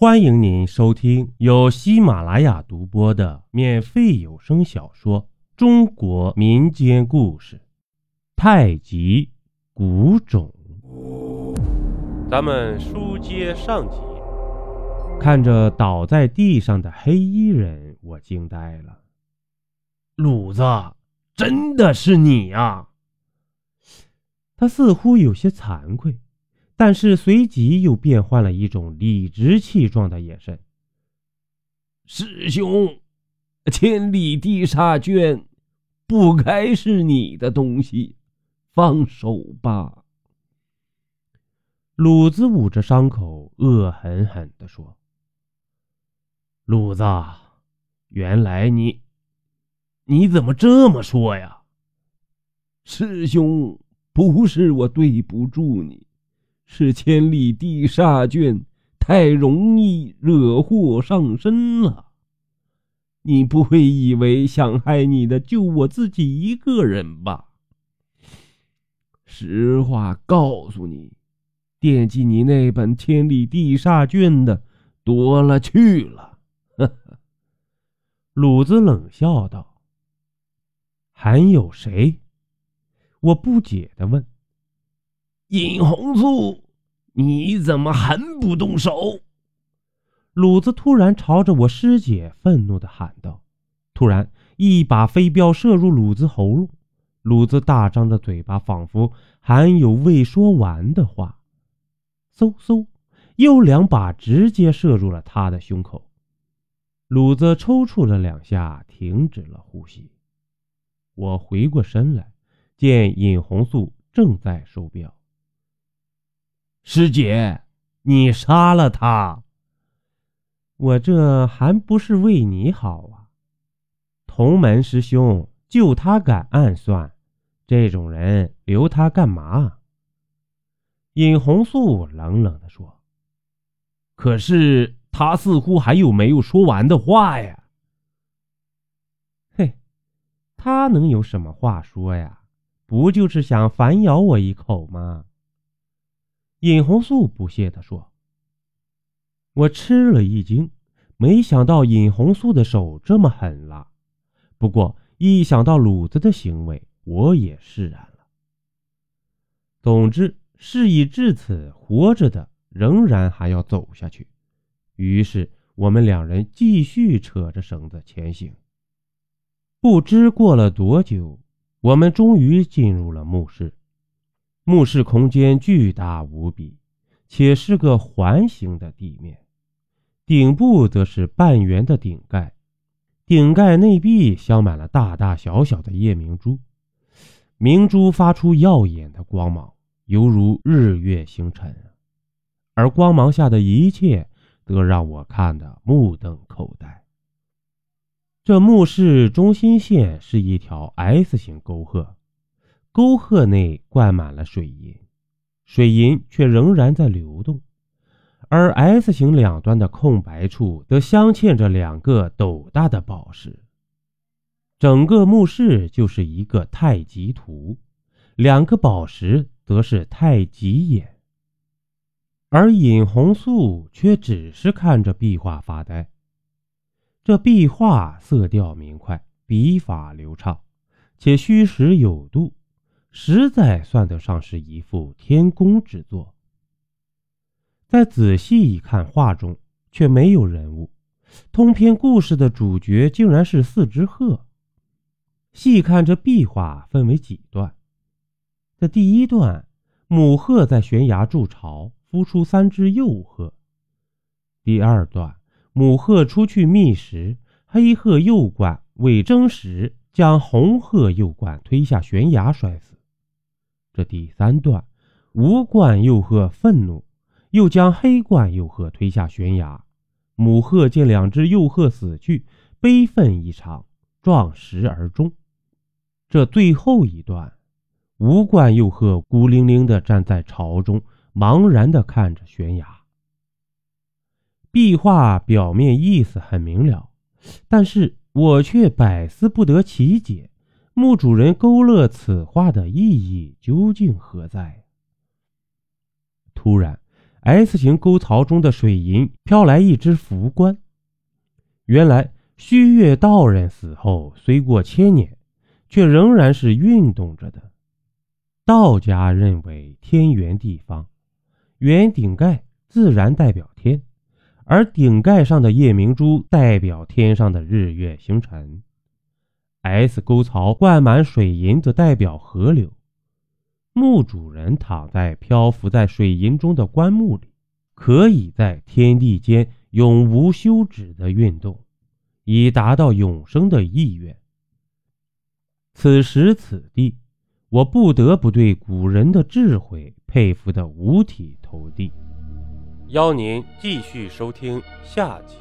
欢迎您收听由喜马拉雅独播的免费有声小说《中国民间故事》《太极古冢》。咱们书接上集，看着倒在地上的黑衣人，我惊呆了。鲁子，真的是你呀！他似乎有些惭愧。但是随即又变换了一种理直气壮的眼神。师兄，千里地煞卷不该是你的东西，放手吧。鲁子捂着伤口，恶狠狠地说：“鲁子，原来你，你怎么这么说呀？师兄，不是我对不住你。”是千里地煞卷太容易惹祸上身了。你不会以为想害你的就我自己一个人吧？实话告诉你，惦记你那本千里地煞卷的多了去了。呵呵，鲁子冷笑道：“还有谁？”我不解的问。尹红素，你怎么还不动手？鲁子突然朝着我师姐愤怒的喊道。突然，一把飞镖射入鲁子喉咙，鲁子大张着嘴巴，仿佛还有未说完的话。嗖嗖，又两把直接射入了他的胸口。鲁子抽搐了两下，停止了呼吸。我回过身来，见尹红素正在收镖。师姐，你杀了他，我这还不是为你好啊！同门师兄，就他敢暗算，这种人留他干嘛？尹红素冷冷的说：“可是他似乎还有没有说完的话呀？”嘿，他能有什么话说呀？不就是想反咬我一口吗？尹红素不屑地说：“我吃了一惊，没想到尹红素的手这么狠辣。不过一想到鲁子的行为，我也释然了。总之，事已至此，活着的仍然还要走下去。于是，我们两人继续扯着绳子前行。不知过了多久，我们终于进入了墓室。”墓室空间巨大无比，且是个环形的地面，顶部则是半圆的顶盖，顶盖内壁镶满了大大小小的夜明珠，明珠发出耀眼的光芒，犹如日月星辰，而光芒下的一切都让我看得目瞪口呆。这墓室中心线是一条 S 型沟壑。沟壑内灌满了水银，水银却仍然在流动，而 S 型两端的空白处则镶嵌着两个斗大的宝石。整个墓室就是一个太极图，两个宝石则是太极眼。而尹红素却只是看着壁画发呆。这壁画色调明快，笔法流畅，且虚实有度。实在算得上是一幅天工之作。再仔细一看，画中却没有人物，通篇故事的主角竟然是四只鹤。细看这壁画，分为几段。这第一段，母鹤在悬崖筑巢，孵出三只幼鹤。第二段，母鹤出去觅食，黑鹤幼鹳为争食，将红鹤幼鹳推下悬崖摔死。这第三段，无冠幼鹤愤怒，又将黑冠幼鹤推下悬崖。母鹤见两只幼鹤死去，悲愤异常，撞石而终。这最后一段，无冠幼鹤孤零零地站在巢中，茫然地看着悬崖。壁画表面意思很明了，但是我却百思不得其解。墓主人勾勒此画的意义究竟何在？突然 S 型沟槽中的水银飘来一只浮棺。原来虚月道人死后虽过千年，却仍然是运动着的。道家认为天圆地方，圆顶盖自然代表天，而顶盖上的夜明珠代表天上的日月星辰。S 沟槽灌满水银，则代表河流。墓主人躺在漂浮在水银中的棺木里，可以在天地间永无休止的运动，以达到永生的意愿。此时此地，我不得不对古人的智慧佩服得五体投地。邀您继续收听下集。